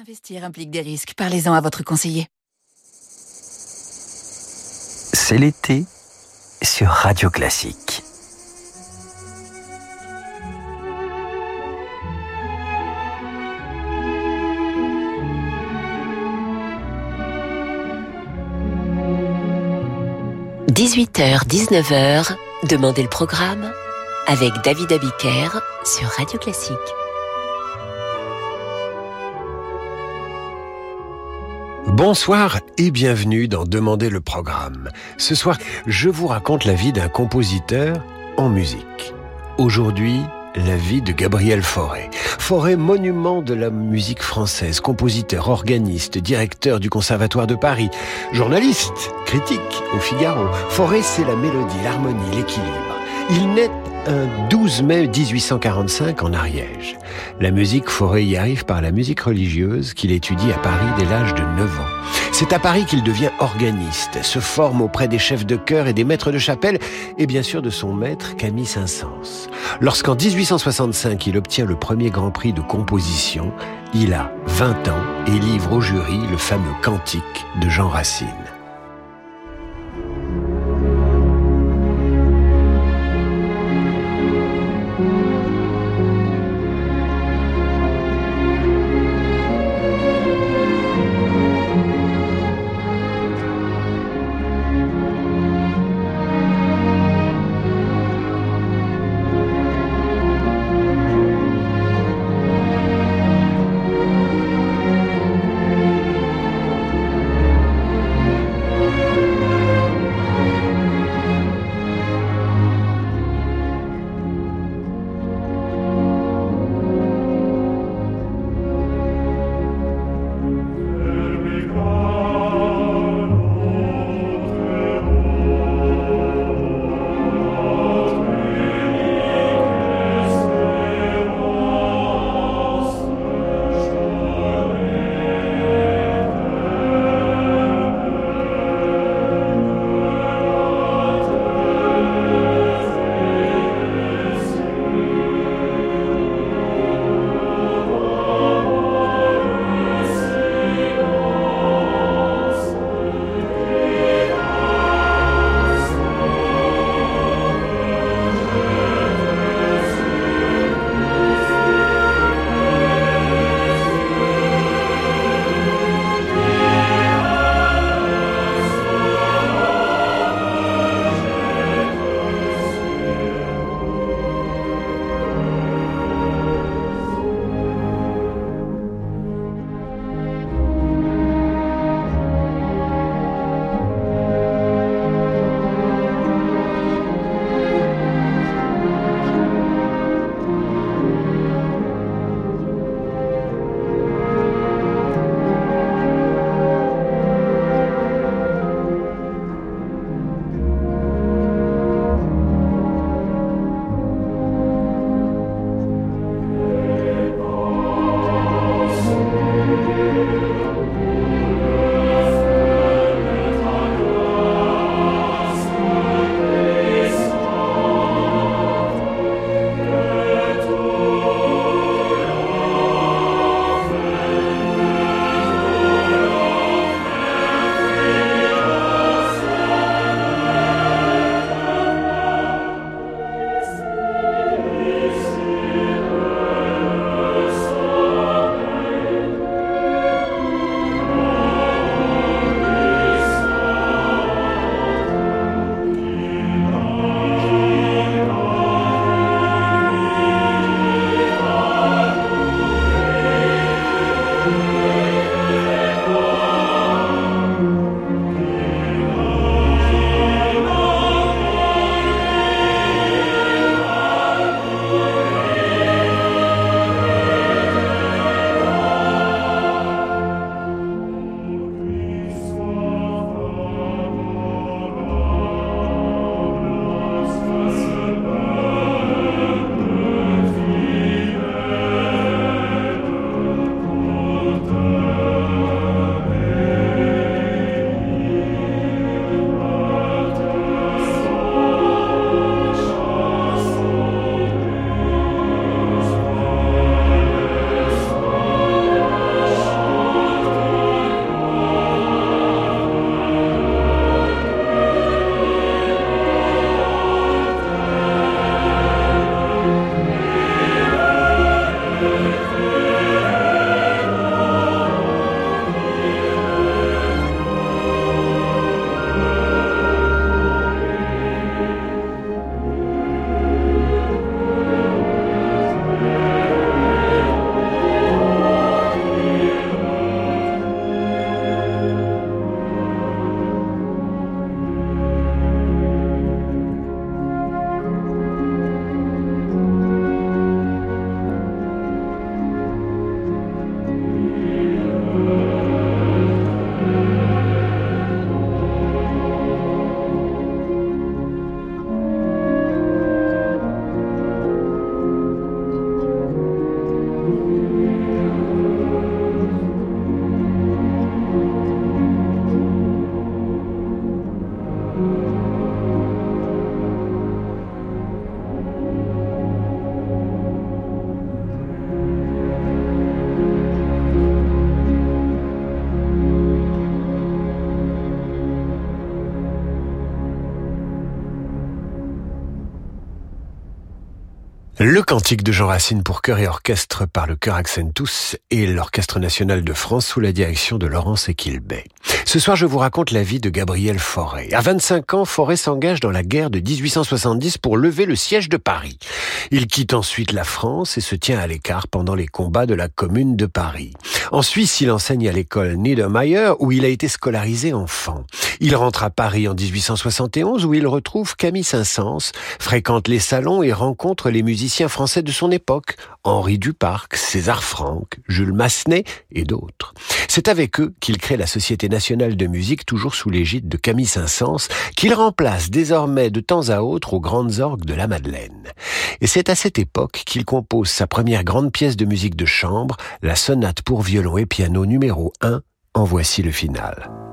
Investir implique des risques. Parlez-en à votre conseiller. C'est l'été sur Radio Classique. « 18h, 19h, Demandez le programme avec David Abiker sur Radio Classique. Bonsoir et bienvenue dans Demandez le programme. Ce soir, je vous raconte la vie d'un compositeur en musique. Aujourd'hui, la vie de Gabriel Fauré. Fauré, monument de la musique française, compositeur, organiste, directeur du Conservatoire de Paris, journaliste, critique au Figaro. Fauré, c'est la mélodie, l'harmonie, l'équilibre. Il naît un 12 mai 1845 en Ariège. La musique Forêt y arrive par la musique religieuse qu'il étudie à Paris dès l'âge de 9 ans. C'est à Paris qu'il devient organiste, se forme auprès des chefs de chœur et des maîtres de chapelle, et bien sûr de son maître Camille Saint-Saëns. Lorsqu'en 1865 il obtient le premier Grand Prix de composition, il a 20 ans et livre au jury le fameux Cantique de Jean Racine. Le cantique de Jean Racine pour chœur et orchestre par le chœur Accentus et l'Orchestre national de France sous la direction de Laurence Equilbet. Ce soir, je vous raconte la vie de Gabriel Fauré. À 25 ans, Fauré s'engage dans la guerre de 1870 pour lever le siège de Paris. Il quitte ensuite la France et se tient à l'écart pendant les combats de la Commune de Paris. En Suisse, il enseigne à l'école Niedermayer où il a été scolarisé enfant. Il rentre à Paris en 1871 où il retrouve Camille Saint-Saëns, fréquente les salons et rencontre les musiciens français de son époque, Henri Duparc, César Franck, Jules Massenet et d'autres. C'est avec eux qu'il crée la Société nationale de musique, toujours sous l'égide de Camille Saint-Saëns, qu'il remplace désormais de temps à autre aux grandes orgues de la Madeleine. Et c'est à cette époque qu'il compose sa première grande pièce de musique de chambre, la sonate pour violon et piano numéro 1, en voici le final.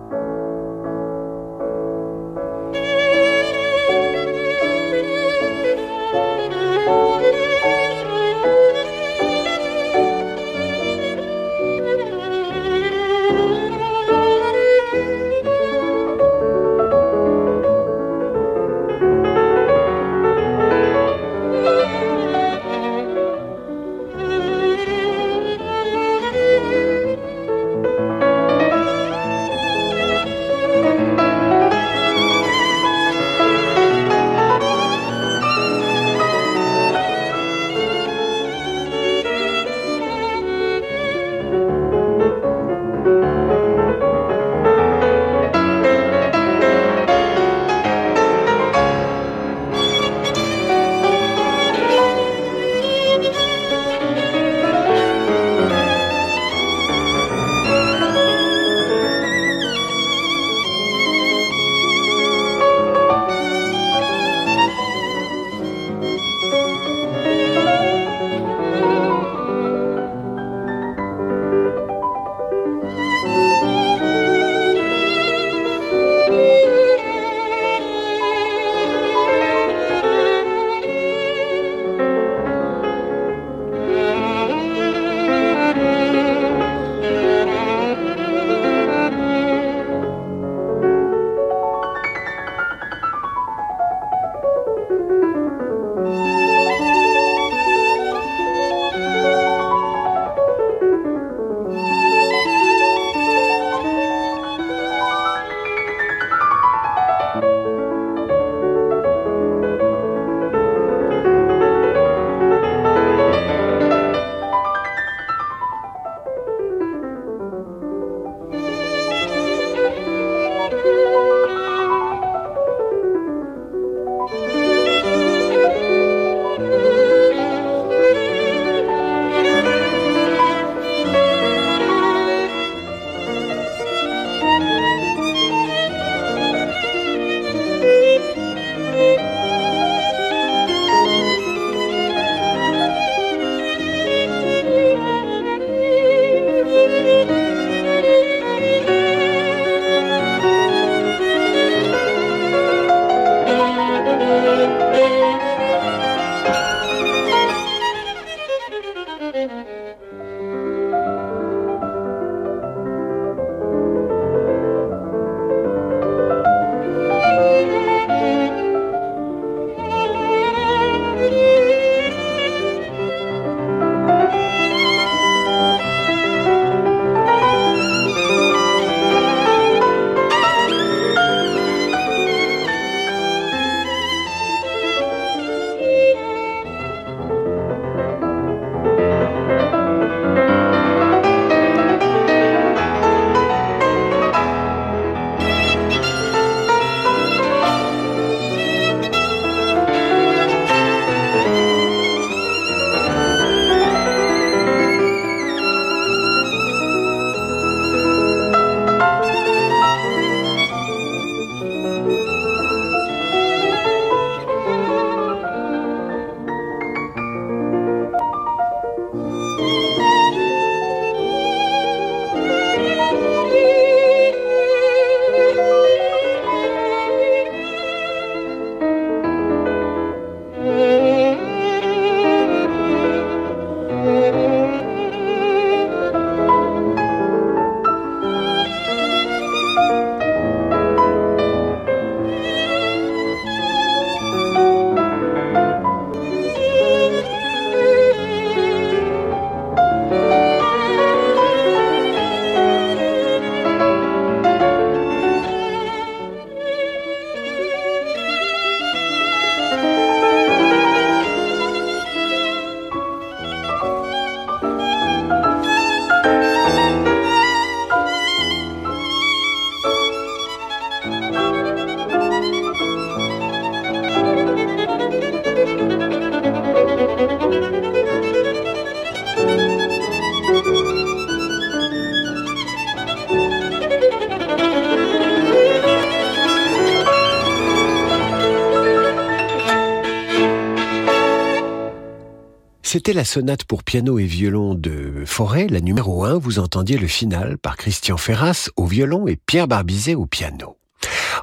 C'était la sonate pour piano et violon de Forêt, la numéro 1. Vous entendiez le final par Christian Ferras au violon et Pierre Barbizet au piano.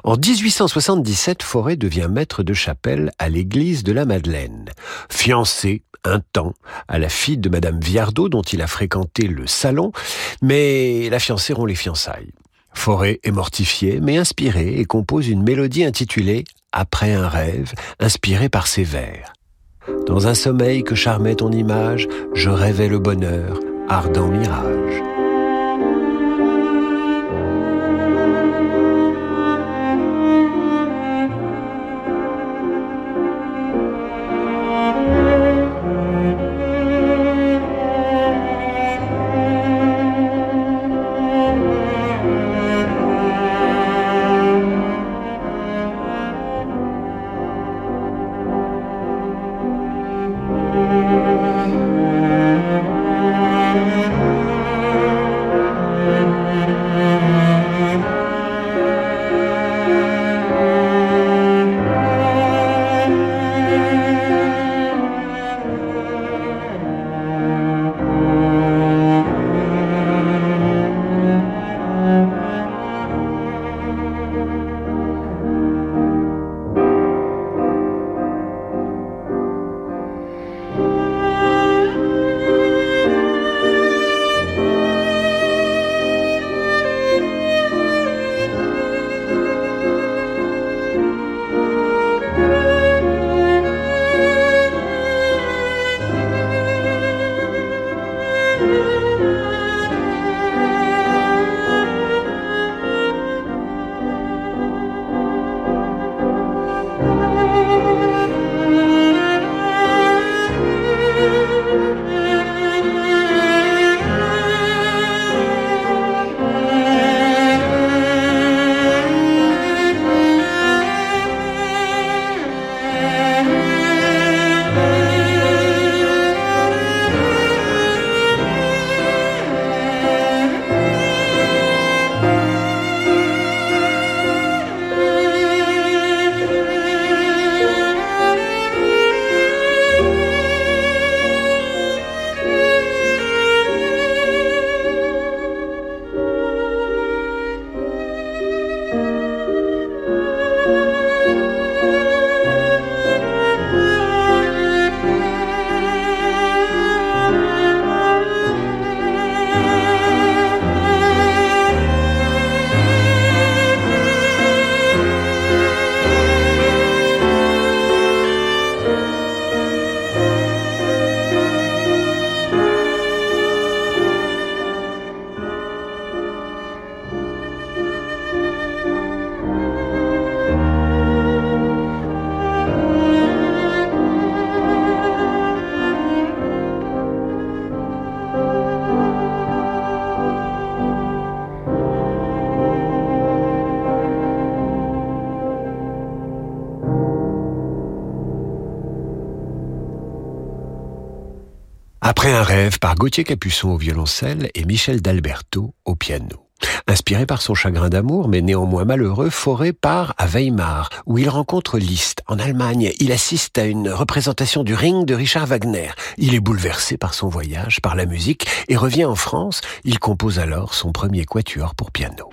En 1877, Forêt devient maître de chapelle à l'église de la Madeleine. Fiancé un temps à la fille de Madame Viardot dont il a fréquenté le salon, mais la fiancée rompt les fiançailles. Forêt est mortifié, mais inspiré, et compose une mélodie intitulée Après un rêve, inspirée par ses vers. Dans un sommeil que charmait ton image, je rêvais le bonheur, ardent mirage. Par Gauthier Capuçon au violoncelle et Michel d'Alberto au piano. Inspiré par son chagrin d'amour, mais néanmoins malheureux, Forêt part à Weimar, où il rencontre Liszt. En Allemagne, il assiste à une représentation du Ring de Richard Wagner. Il est bouleversé par son voyage, par la musique, et revient en France. Il compose alors son premier quatuor pour piano.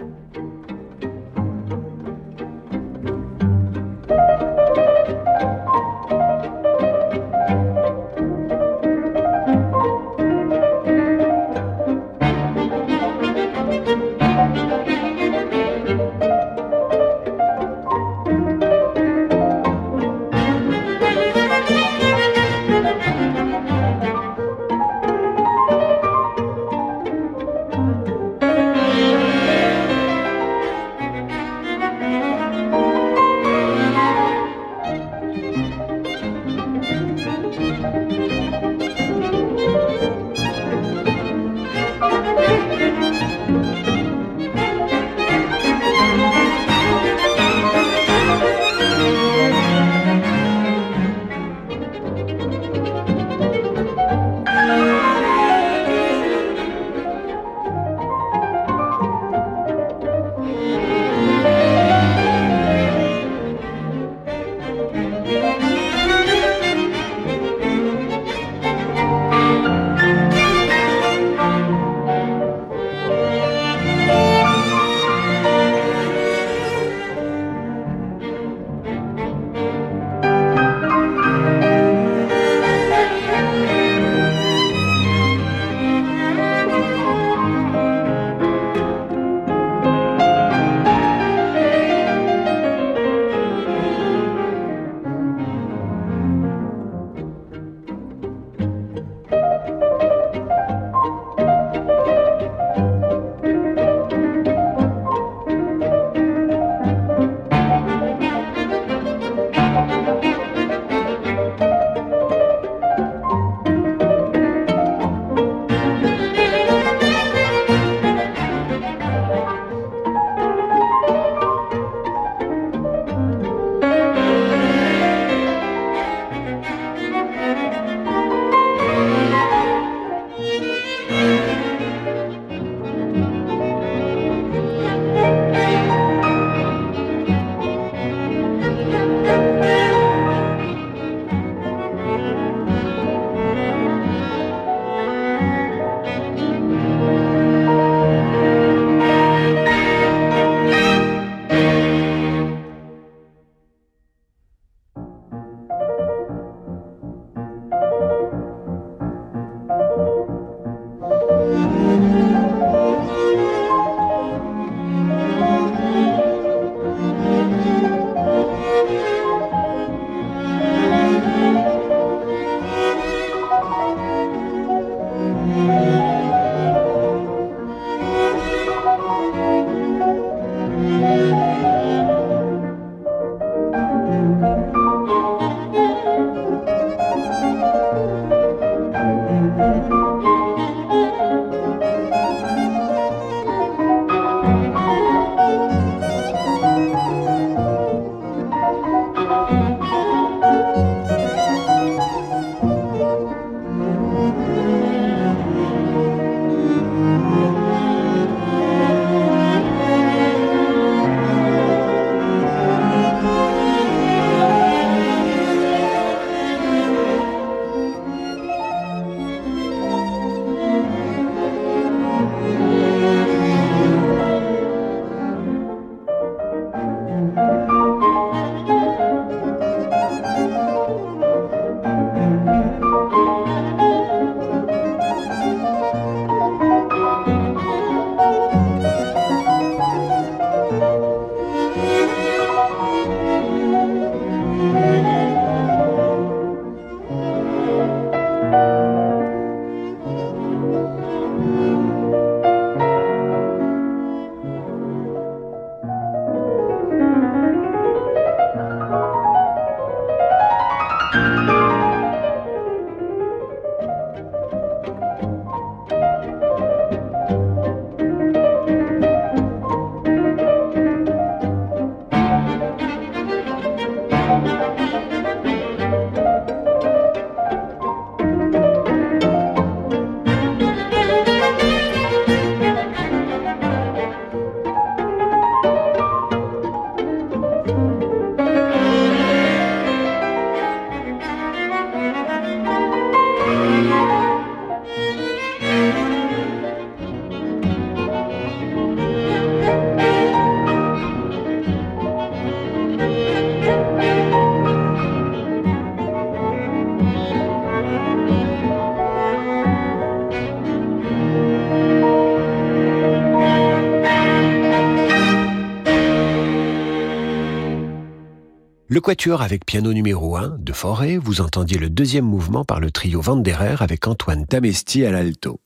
Le quatuor avec piano numéro 1 de Forêt, vous entendiez le deuxième mouvement par le trio Vanderer avec Antoine Tamesti à l'alto.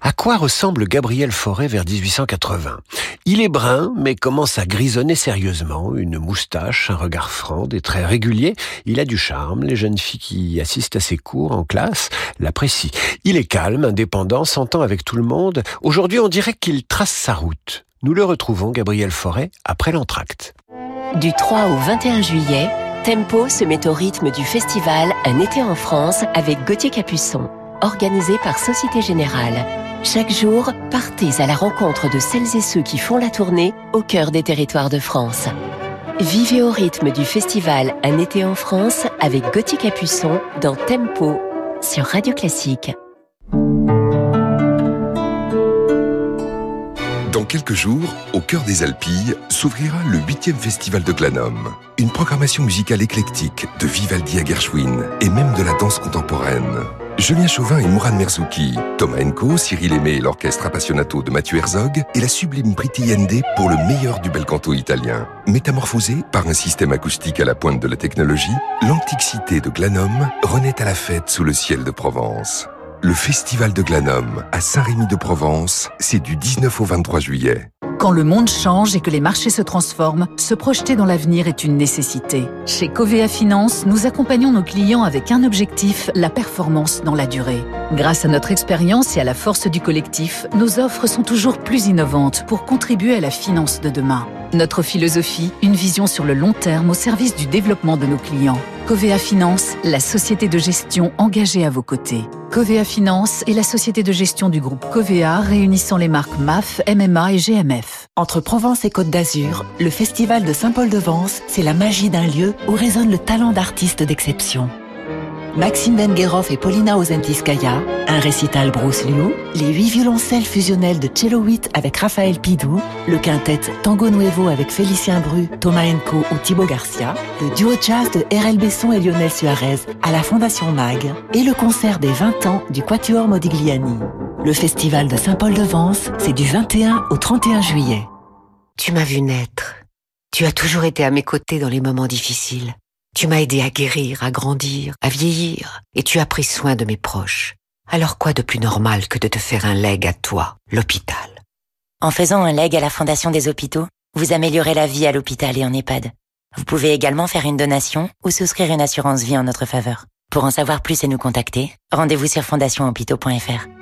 À quoi ressemble Gabriel Forêt vers 1880 Il est brun, mais commence à grisonner sérieusement, une moustache, un regard franc, des traits réguliers. Il a du charme, les jeunes filles qui assistent à ses cours en classe l'apprécient. Il est calme, indépendant, s'entend avec tout le monde. Aujourd'hui, on dirait qu'il trace sa route. Nous le retrouvons, Gabriel Forêt, après l'entracte. Du 3 au 21 juillet, Tempo se met au rythme du festival Un été en France avec Gauthier Capuçon, organisé par Société Générale. Chaque jour, partez à la rencontre de celles et ceux qui font la tournée au cœur des territoires de France. Vivez au rythme du festival Un été en France avec Gauthier Capuçon dans Tempo sur Radio Classique. Dans quelques jours, au cœur des Alpilles, s'ouvrira le 8e festival de Glanum. Une programmation musicale éclectique de Vivaldi à Gershwin et même de la danse contemporaine. Julien Chauvin et Mourad Merzouki, Thomas Enko, Cyril Aimé et l'orchestre Appassionato de Mathieu Herzog et la sublime Priti Yende pour le meilleur du bel canto italien. Métamorphosé par un système acoustique à la pointe de la technologie, l'antique cité de Glanum renaît à la fête sous le ciel de Provence. Le Festival de Glanum à Saint-Rémy-de-Provence, c'est du 19 au 23 juillet. Quand le monde change et que les marchés se transforment, se projeter dans l'avenir est une nécessité. Chez Covea Finance, nous accompagnons nos clients avec un objectif, la performance dans la durée. Grâce à notre expérience et à la force du collectif, nos offres sont toujours plus innovantes pour contribuer à la finance de demain. Notre philosophie, une vision sur le long terme au service du développement de nos clients. Covea Finance, la société de gestion engagée à vos côtés. Covea Finance est la société de gestion du groupe Covea réunissant les marques MAF, MMA et GMF. Entre Provence et Côte d'Azur, le Festival de Saint-Paul-de-Vence, c'est la magie d'un lieu où résonne le talent d'artistes d'exception. Maxime Vengerov et Paulina Ozentiskaya, un récital Bruce Liu, les huit violoncelles fusionnelles de Cello 8 avec Raphaël Pidou, le quintet Tango Nuevo avec Félicien Bru, Thomas Enco ou Thibaut Garcia, le duo jazz de RL Besson et Lionel Suarez à la Fondation MAG et le concert des 20 ans du Quatuor Modigliani. Le festival de Saint-Paul-de-Vence, c'est du 21 au 31 juillet. Tu m'as vu naître. Tu as toujours été à mes côtés dans les moments difficiles. Tu m'as aidé à guérir, à grandir, à vieillir, et tu as pris soin de mes proches. Alors quoi de plus normal que de te faire un leg à toi, l'hôpital? En faisant un leg à la Fondation des hôpitaux, vous améliorez la vie à l'hôpital et en EHPAD. Vous pouvez également faire une donation ou souscrire une assurance vie en notre faveur. Pour en savoir plus et nous contacter, rendez-vous sur fondationhôpitaux.fr. –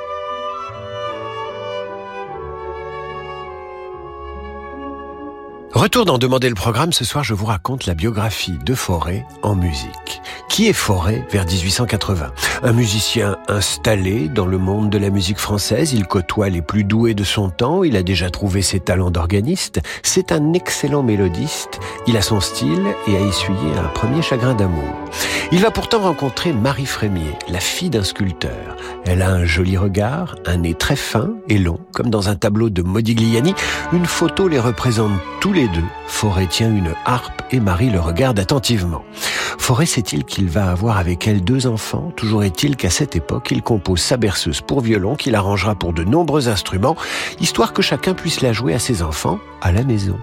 Retour dans Demander le programme, ce soir je vous raconte la biographie de Forêt en musique. Qui est Forêt vers 1880 Un musicien installé dans le monde de la musique française, il côtoie les plus doués de son temps, il a déjà trouvé ses talents d'organiste, c'est un excellent mélodiste, il a son style et a essuyé un premier chagrin d'amour. Il va pourtant rencontrer Marie Frémier, la fille d'un sculpteur. Elle a un joli regard, un nez très fin et long, comme dans un tableau de Modigliani. Une photo les représente tous les deux. Forêt tient une harpe et Marie le regarde attentivement. Forêt sait-il qu'il va avoir avec elle deux enfants? Toujours est-il qu'à cette époque, il compose sa berceuse pour violon qu'il arrangera pour de nombreux instruments, histoire que chacun puisse la jouer à ses enfants à la maison.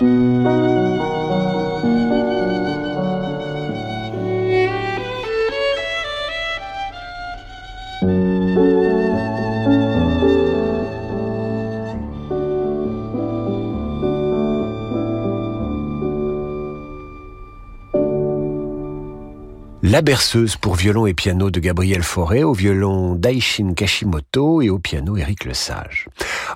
Bye. La berceuse pour violon et piano de Gabriel Fauré, au violon Daishin Kashimoto et au piano Éric Lesage.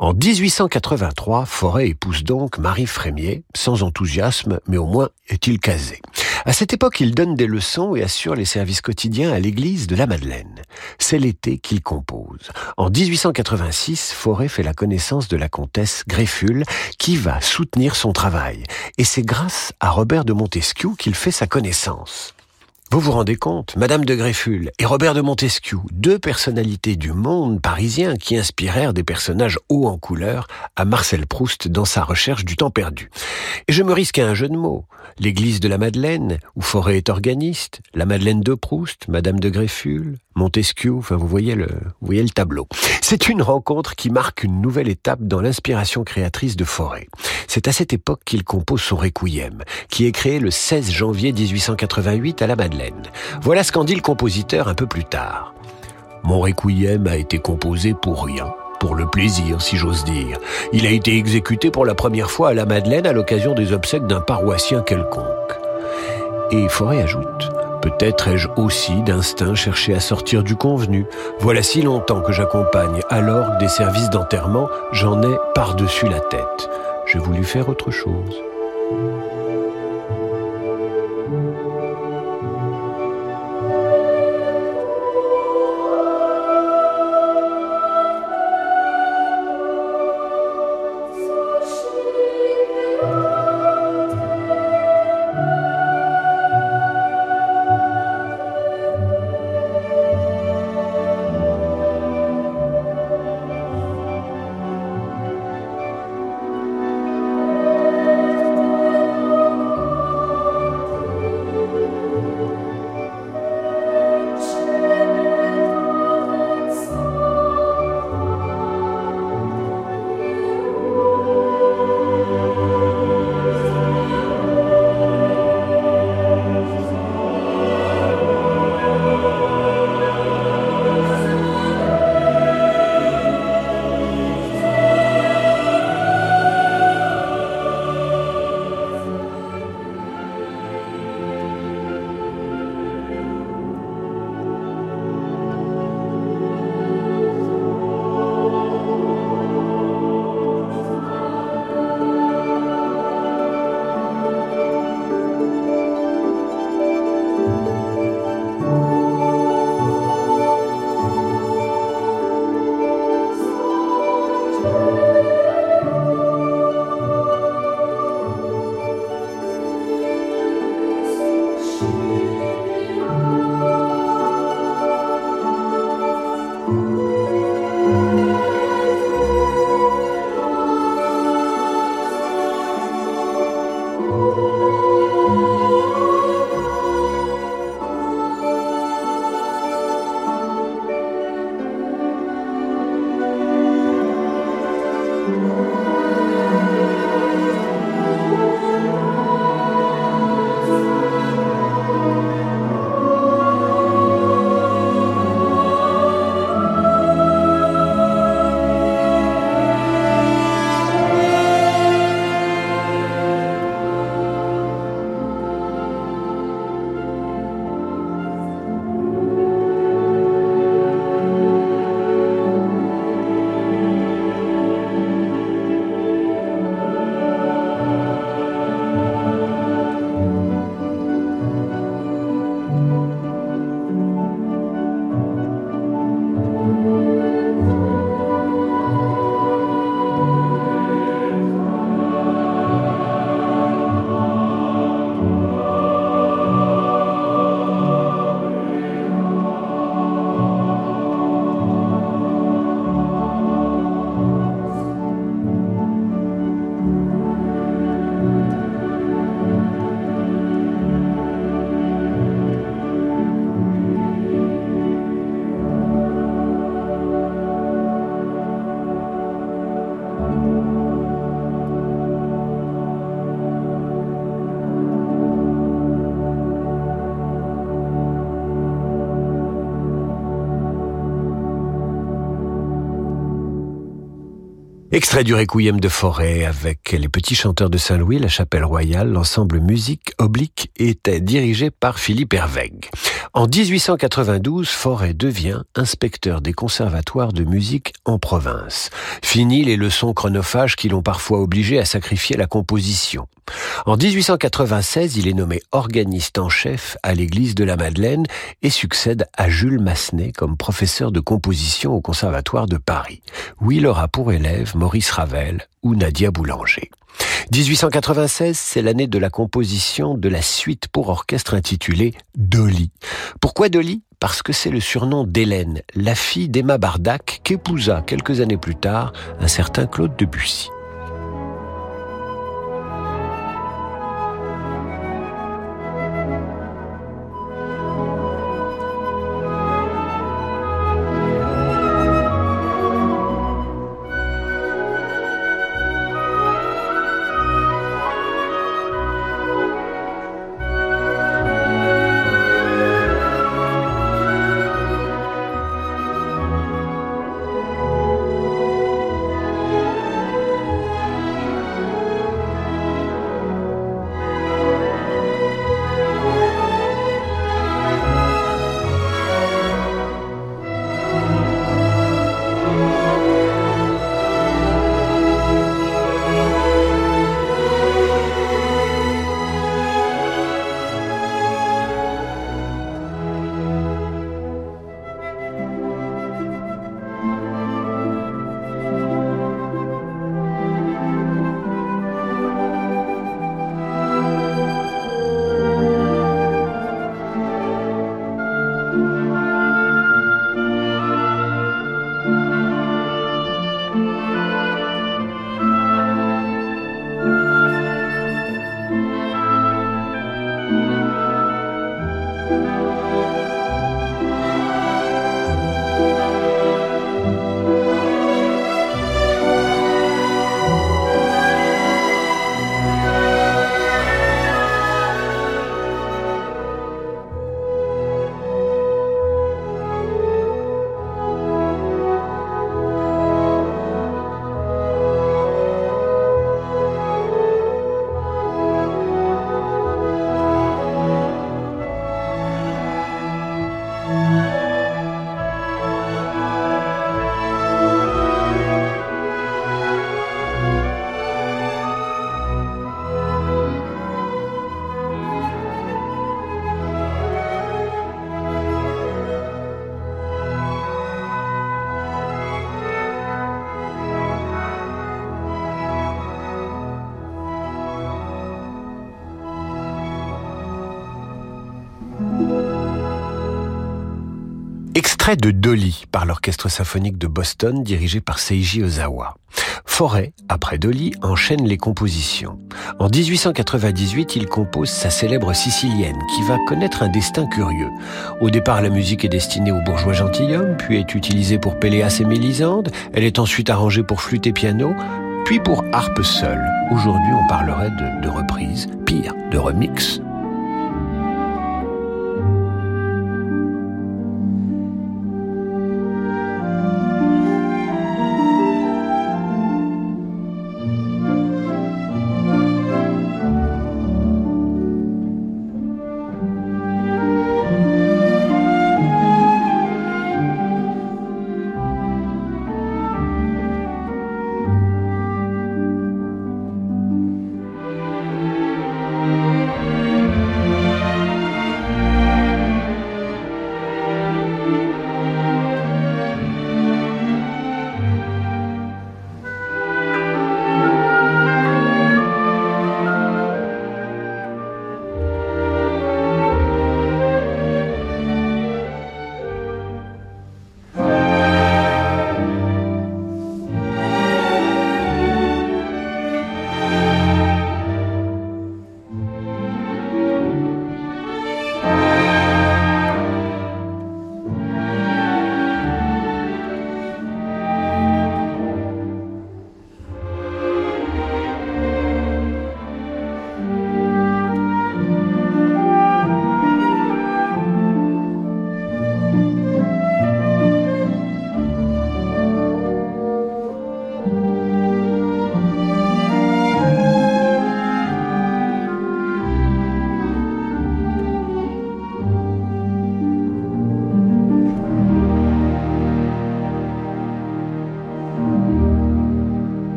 En 1883, Fauré épouse donc Marie Frémier, sans enthousiasme, mais au moins est-il casé. À cette époque, il donne des leçons et assure les services quotidiens à l'église de la Madeleine. C'est l'été qu'il compose. En 1886, Fauré fait la connaissance de la comtesse Grefful, qui va soutenir son travail. Et c'est grâce à Robert de Montesquieu qu'il fait sa connaissance. Vous vous rendez compte Madame de Grefful et Robert de Montesquieu, deux personnalités du monde parisien qui inspirèrent des personnages hauts en couleur à Marcel Proust dans sa recherche du temps perdu. Et je me risque à un jeu de mots. L'église de la Madeleine, où Forêt est organiste, la Madeleine de Proust, Madame de Grefful, Montesquieu, enfin vous voyez le, vous voyez le tableau. C'est une rencontre qui marque une nouvelle étape dans l'inspiration créatrice de Forêt. C'est à cette époque qu'il compose son Requiem, qui est créé le 16 janvier 1888 à la Madeleine. Voilà ce qu'en dit le compositeur un peu plus tard. Mon Requiem a été composé pour rien pour le plaisir, si j'ose dire. Il a été exécuté pour la première fois à la Madeleine à l'occasion des obsèques d'un paroissien quelconque. Et Forêt ajoute, peut-être ai-je aussi d'instinct cherché à sortir du convenu. Voilà si longtemps que j'accompagne alors des services d'enterrement, j'en ai par-dessus la tête. J'ai voulu faire autre chose. Extrait du Requiem de Forêt avec les petits chanteurs de Saint-Louis, la Chapelle Royale, l'ensemble musique oblique était dirigé par Philippe Hervègue. En 1892, Forêt devient inspecteur des conservatoires de musique en province. Fini les leçons chronophages qui l'ont parfois obligé à sacrifier la composition. En 1896, il est nommé organiste en chef à l'église de la Madeleine et succède à Jules Massenet comme professeur de composition au conservatoire de Paris, où il aura pour élève Maurice Ravel ou Nadia Boulanger. 1896, c'est l'année de la composition de la suite pour orchestre intitulée Dolly. Pourquoi Dolly? Parce que c'est le surnom d'Hélène, la fille d'Emma Bardac, qu'épousa quelques années plus tard un certain Claude Debussy. Extrait de Dolly par l'Orchestre symphonique de Boston dirigé par Seiji Ozawa. Forêt, après Dolly, enchaîne les compositions. En 1898, il compose sa célèbre Sicilienne, qui va connaître un destin curieux. Au départ, la musique est destinée aux bourgeois gentilshommes, puis est utilisée pour Péléas et Mélisande. Elle est ensuite arrangée pour flûte et piano, puis pour harpe seule. Aujourd'hui, on parlerait de, de reprise, pire, de remix.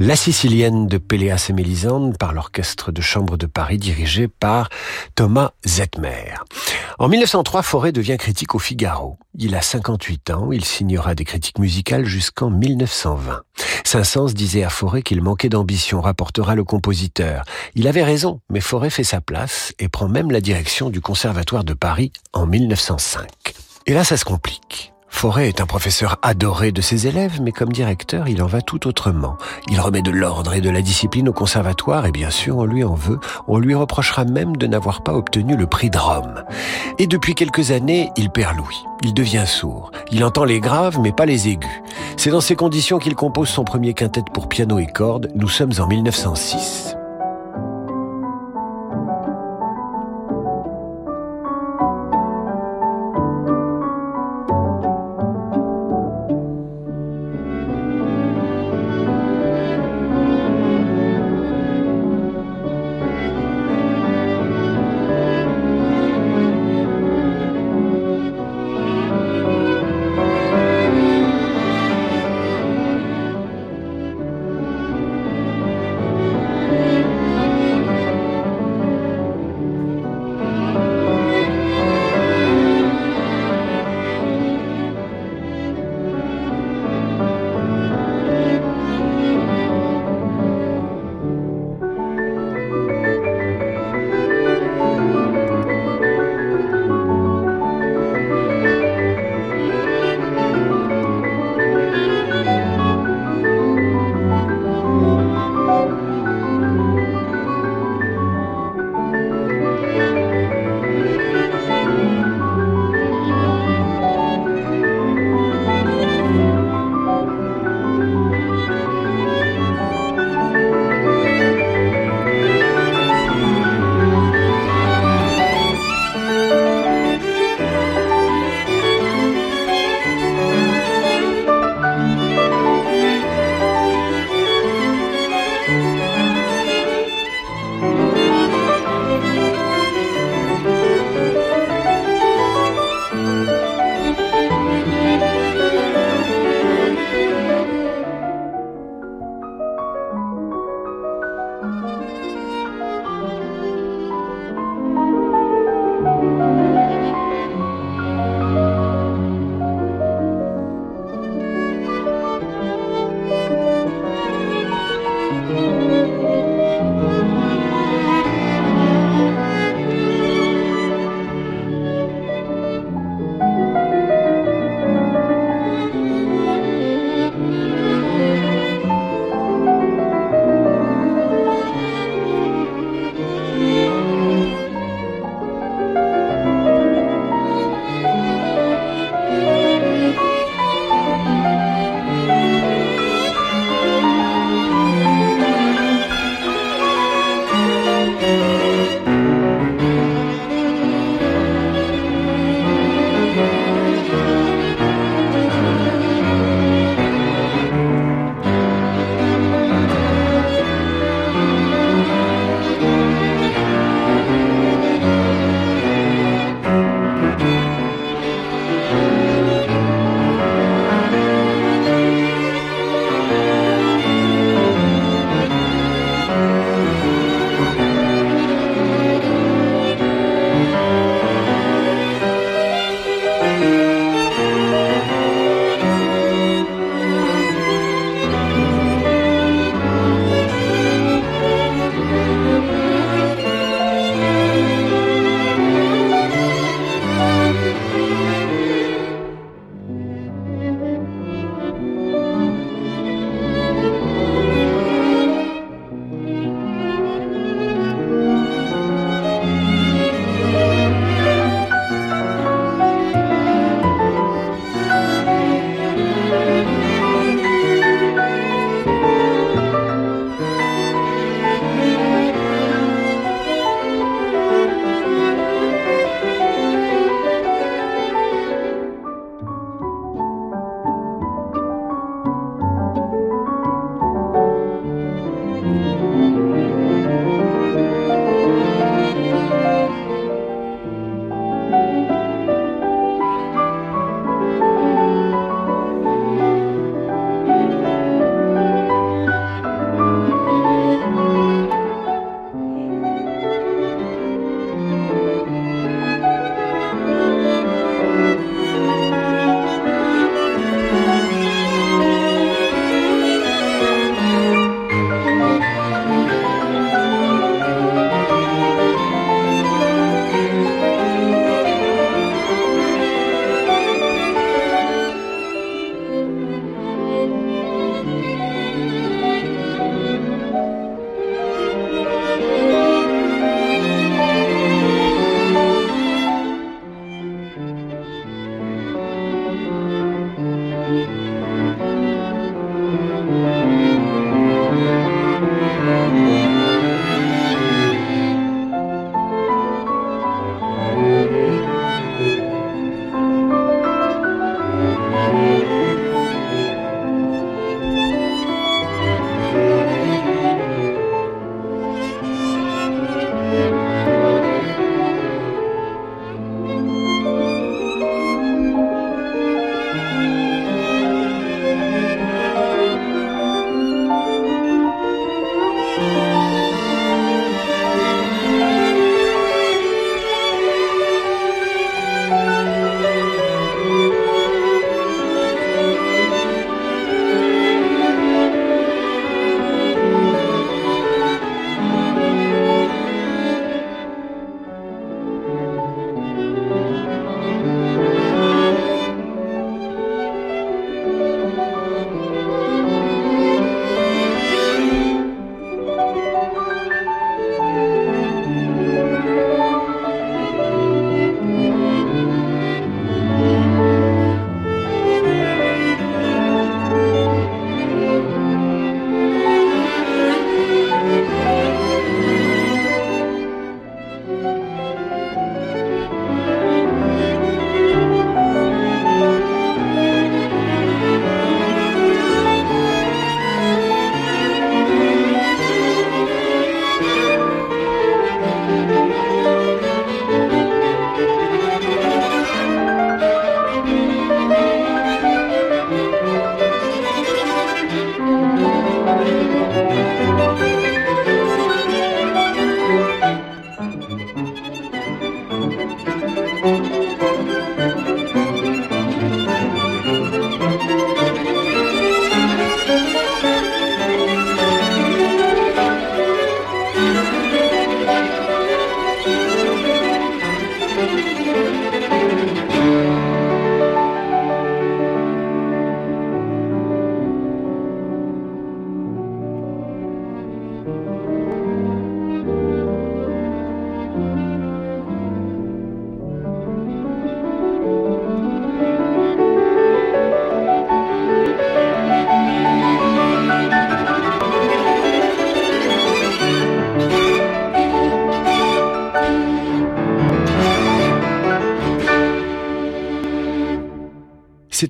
La Sicilienne de Péléas et Mélisande par l'orchestre de chambre de Paris dirigé par Thomas Zetmer. En 1903, Forêt devient critique au Figaro. Il a 58 ans, il signera des critiques musicales jusqu'en 1920. Saint-Saëns disait à Forêt qu'il manquait d'ambition, rapportera le compositeur. Il avait raison, mais Forêt fait sa place et prend même la direction du Conservatoire de Paris en 1905. Et là, ça se complique. Forêt est un professeur adoré de ses élèves, mais comme directeur, il en va tout autrement. Il remet de l'ordre et de la discipline au conservatoire, et bien sûr, on lui en veut. On lui reprochera même de n'avoir pas obtenu le prix de Rome. Et depuis quelques années, il perd l'ouïe. Il devient sourd. Il entend les graves, mais pas les aigus. C'est dans ces conditions qu'il compose son premier quintet pour piano et cordes. Nous sommes en 1906.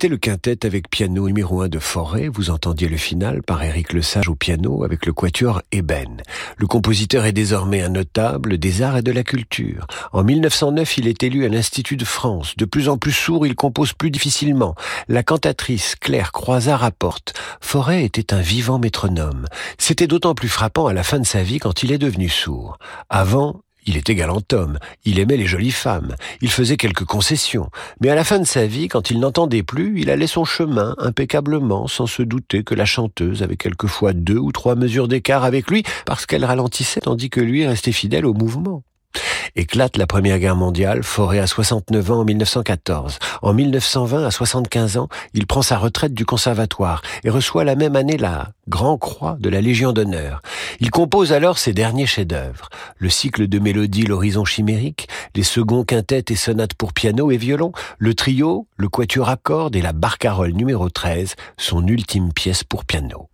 C'était le quintet avec piano numéro 1 de Forêt. Vous entendiez le final par Éric Lesage au piano avec le quatuor Eben. Le compositeur est désormais un notable des arts et de la culture. En 1909, il est élu à l'Institut de France. De plus en plus sourd, il compose plus difficilement. La cantatrice Claire Croizat rapporte Forêt était un vivant métronome. C'était d'autant plus frappant à la fin de sa vie quand il est devenu sourd. Avant, il était galant homme, il aimait les jolies femmes, il faisait quelques concessions, mais à la fin de sa vie, quand il n'entendait plus, il allait son chemin impeccablement, sans se douter que la chanteuse avait quelquefois deux ou trois mesures d'écart avec lui, parce qu'elle ralentissait tandis que lui restait fidèle au mouvement. Éclate la Première Guerre mondiale, Forêt à 69 ans en 1914. En 1920, à 75 ans, il prend sa retraite du conservatoire et reçoit la même année la Grand Croix de la Légion d'honneur. Il compose alors ses derniers chefs-d'œuvre. Le cycle de mélodies L'horizon chimérique, les seconds quintettes et sonates pour piano et violon, le trio, le quatuor à cordes et la barcarolle numéro 13, son ultime pièce pour piano.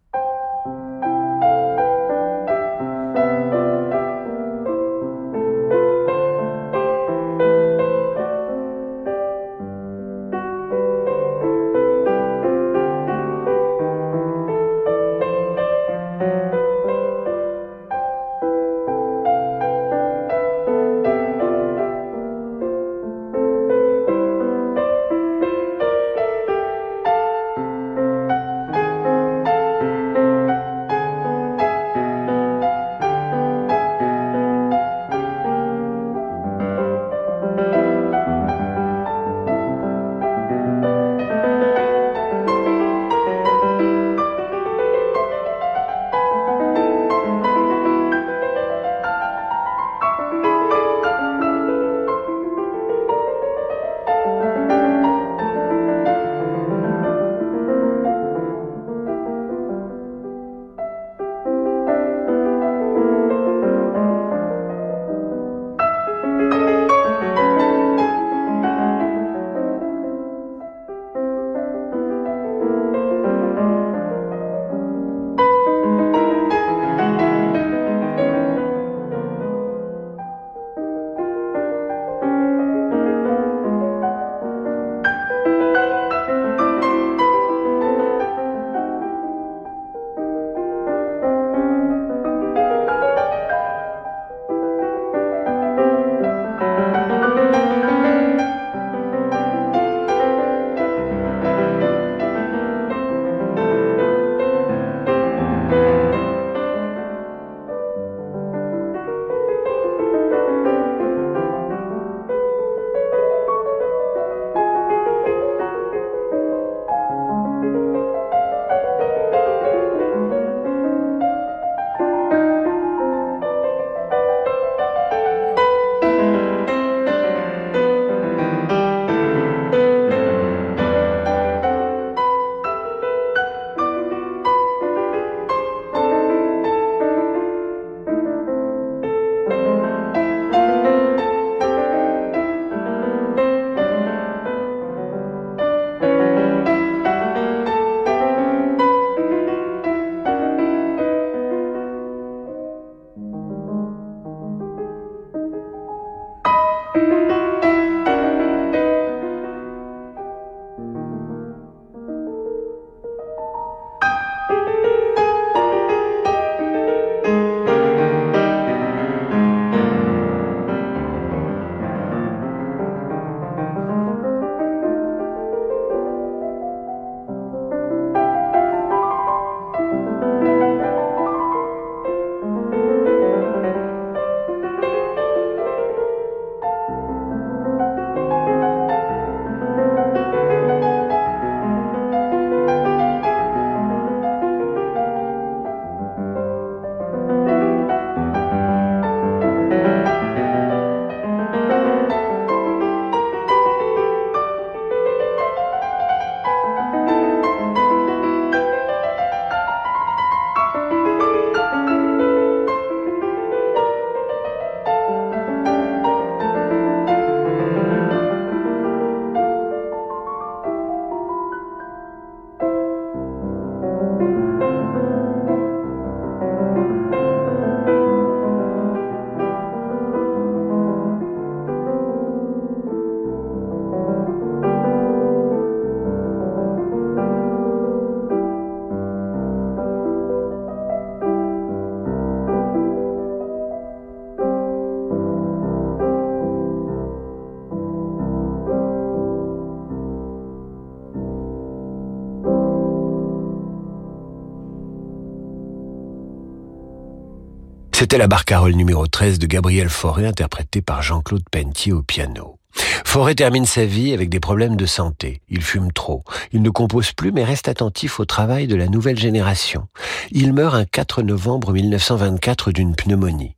C'était la barcarolle numéro 13 de Gabriel Fauré interprétée par Jean-Claude Pentier au piano. Fauré termine sa vie avec des problèmes de santé. Il fume trop. Il ne compose plus mais reste attentif au travail de la nouvelle génération. Il meurt un 4 novembre 1924 d'une pneumonie.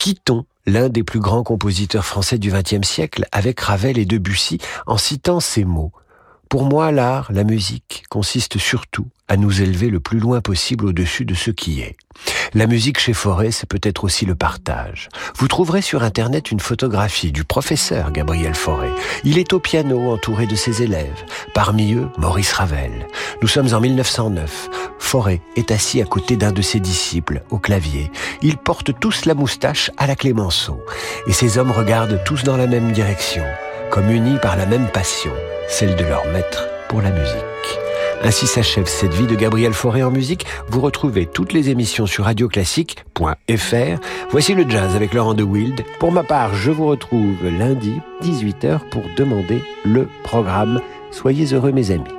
Quittons l'un des plus grands compositeurs français du XXe siècle avec Ravel et Debussy en citant ces mots. Pour moi, l'art, la musique, consiste surtout à nous élever le plus loin possible au-dessus de ce qui est. La musique chez Forêt, c'est peut-être aussi le partage. Vous trouverez sur Internet une photographie du professeur Gabriel Forêt. Il est au piano entouré de ses élèves. Parmi eux, Maurice Ravel. Nous sommes en 1909. Forêt est assis à côté d'un de ses disciples, au clavier. Ils portent tous la moustache à la Clémenceau. Et ces hommes regardent tous dans la même direction, comme par la même passion, celle de leur maître pour la musique. Ainsi s'achève cette vie de Gabriel Fauré en musique. Vous retrouvez toutes les émissions sur radioclassique.fr. Voici le jazz avec Laurent de Wild. Pour ma part, je vous retrouve lundi 18h pour demander le programme. Soyez heureux mes amis.